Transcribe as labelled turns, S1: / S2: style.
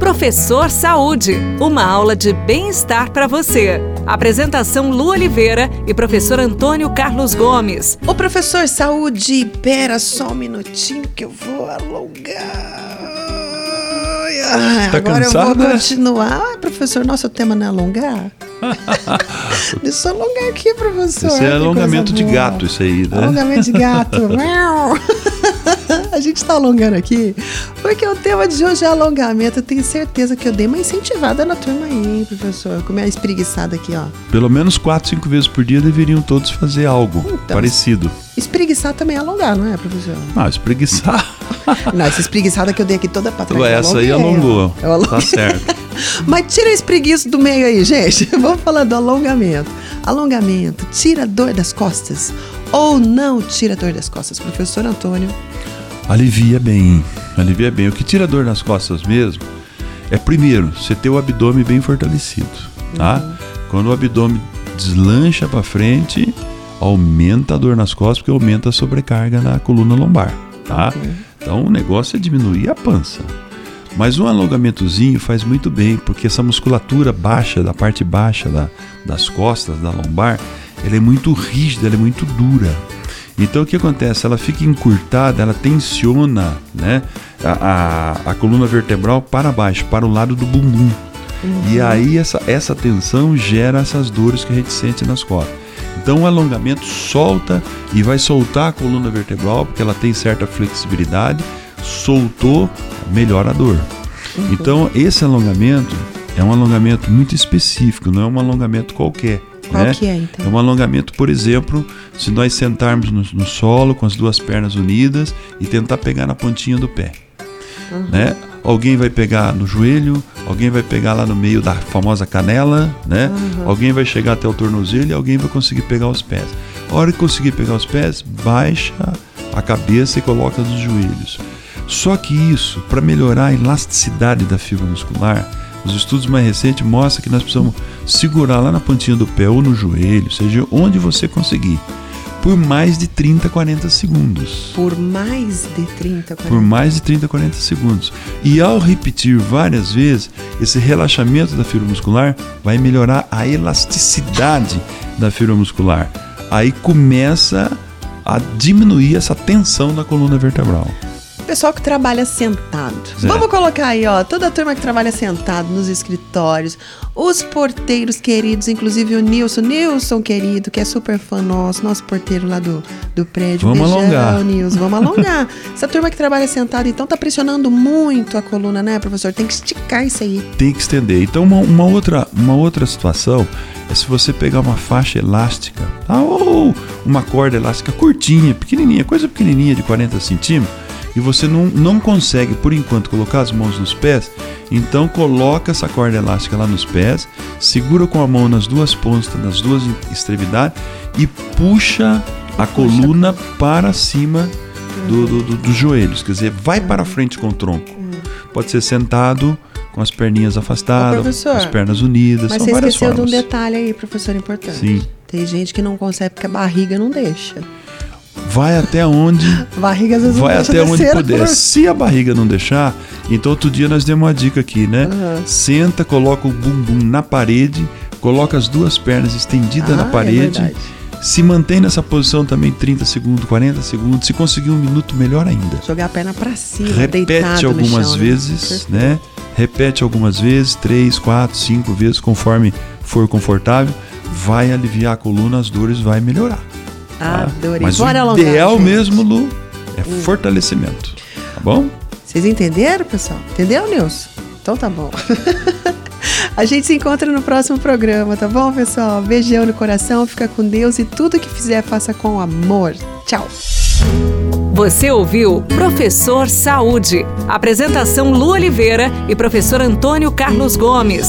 S1: Professor Saúde, uma aula de bem-estar para você. Apresentação Lu Oliveira e professor Antônio Carlos Gomes.
S2: Ô professor Saúde, pera só um minutinho que eu vou alongar.
S3: Tá
S2: Agora
S3: cansada?
S2: eu vou continuar. Ah, professor, nosso tema não é alongar? Deixa eu alongar aqui, professor. Que
S3: é alongamento de gato, isso aí, né?
S2: Alongamento de gato. A gente tá alongando aqui porque o tema de hoje é alongamento. Eu tenho certeza que eu dei uma incentivada na turma aí, hein, professor? Com minha espreguiçada aqui, ó.
S3: Pelo menos 4, 5 vezes por dia deveriam todos fazer algo
S2: Então.
S3: parecido.
S2: Espreguiçar também é alongar, não é, professor?
S3: Ah, espreguiçar.
S2: Não, essa espreguiçada que eu dei aqui toda pra trás. eu
S3: Essa aí alongou.
S2: Eu alonguei.
S3: Tá certo.
S2: Mas tira esse preguiço do meio aí, gente. Vamos falar do alongamento. Alongamento tira dor das costas ou não tira dor das costas? Professor Antônio.
S3: Alivia bem. Alivia bem. O que tira dor nas costas mesmo é, primeiro, você ter o abdômen bem fortalecido, tá? Quando o abdômen deslancha pra frente, aumenta a dor nas costas, porque aumenta a sobrecarga na coluna lombar, tá? Então o negócio é diminuir a pança. Mas um alongamentozinho faz muito bem, porque essa musculatura baixa, da parte baixa da- das costas, da lombar, ela é muito rígida, ela é muito dura. Então o que acontece? Ela fica encurtada, ela tensiona né, a, a, a coluna vertebral para baixo, para o lado do bumbum. E aí essa, essa tensão gera essas dores que a gente sente nas costas. Então o alongamento solta e vai soltar a coluna vertebral, porque ela tem certa flexibilidade, soltou, melhora a dor. Então esse alongamento é um alongamento muito específico, não é um alongamento qualquer.
S2: Qual
S3: né?
S2: que é, então?
S3: É um alongamento, por exemplo, se nós sentarmos no, no solo com as duas pernas unidas e tentar pegar na pontinha do pé. Né? Alguém vai pegar no joelho, alguém vai pegar lá no meio da famosa canela, né? Alguém vai chegar até o tornozelo e alguém vai conseguir pegar os pés. A hora que conseguir pegar os pés, baixa a cabeça e coloca nos joelhos. Só que isso, para melhorar a elasticidade da fibra muscular, os estudos mais recentes mostram que nós precisamos segurar lá na pontinha do pé ou no joelho, seja onde você conseguir, por mais de 30, 40 segundos
S2: Por mais de 30, 40.
S3: por mais de 30, 40 segundos. E ao repetir várias vezes, esse relaxamento da fibra muscular vai melhorar a elasticidade da fibra muscular. Aí começa a diminuir essa tensão da coluna vertebral.
S2: Pessoal que trabalha sentado.
S3: É.
S2: Vamos colocar aí, ó, toda a turma que trabalha sentado nos escritórios, os porteiros queridos, inclusive o Nilson, Nilson querido, que é super fã nosso, nosso porteiro lá do, do prédio.
S3: Vamos
S2: Beijão,
S3: alongar.
S2: Nilson, vamos alongar. Essa turma que trabalha sentado, então, tá pressionando muito a coluna, né, professor? Tem que esticar isso aí.
S3: Tem que estender. Então, uma, uma outra, uma outra situação é se você pegar uma faixa elástica, tá? ou uma corda elástica curtinha, pequenininha, coisa pequenininha de 40 centímetros, e você não, não consegue, por enquanto, colocar as mãos nos pés, então coloca essa corda elástica lá nos pés, segura com a mão nas duas pontas, nas duas extremidades e puxa a coluna para cima do, do- do- dos joelhos, quer dizer, vai para frente com o tronco. Pode ser sentado, com as perninhas afastadas,
S2: professor,
S3: as pernas unidas,
S2: Mas
S3: são
S2: você
S3: várias
S2: esqueceu de um
S3: formas.
S2: detalhe aí, professor, importante.
S3: Sim.
S2: Tem gente que não consegue porque a barriga não deixa.
S3: Vai até onde
S2: barriga às vezes
S3: vai até onde
S2: descer,
S3: puder.
S2: por-
S3: Se a barriga não deixar, então outro dia nós demos uma dica aqui, né?
S2: Aham.
S3: Senta, coloca o bumbum na parede, coloca as duas pernas estendidas
S2: Ah,
S3: na
S2: é
S3: parede.
S2: verdade.
S3: se mantém nessa posição também 30 segundos, 40 segundos. Se conseguir um minuto, melhor ainda.
S2: Jogar a perna pra cima,
S3: Repete algumas
S2: chão, né?
S3: vezes,
S2: Perfeito.
S3: né? Repete algumas vezes, três, quatro, cinco vezes, conforme for confortável. Vai aliviar a coluna, as dores vai melhorar. Tá?
S2: Adorei.
S3: Mas
S2: Bora
S3: o
S2: alongar,
S3: ideal.
S2: Hum.
S3: mesmo, Lu, é fortalecimento. Tá bom?
S2: Vocês entenderam, pessoal? Entendeu, Nilson? Então tá bom. A gente se encontra no próximo programa, tá bom, pessoal? Beijão no coração, fica com Deus e tudo que fizer, faça com amor. Tchau.
S1: Você ouviu Professor Saúde. Apresentação Lu Oliveira e professor Antônio Carlos Gomes.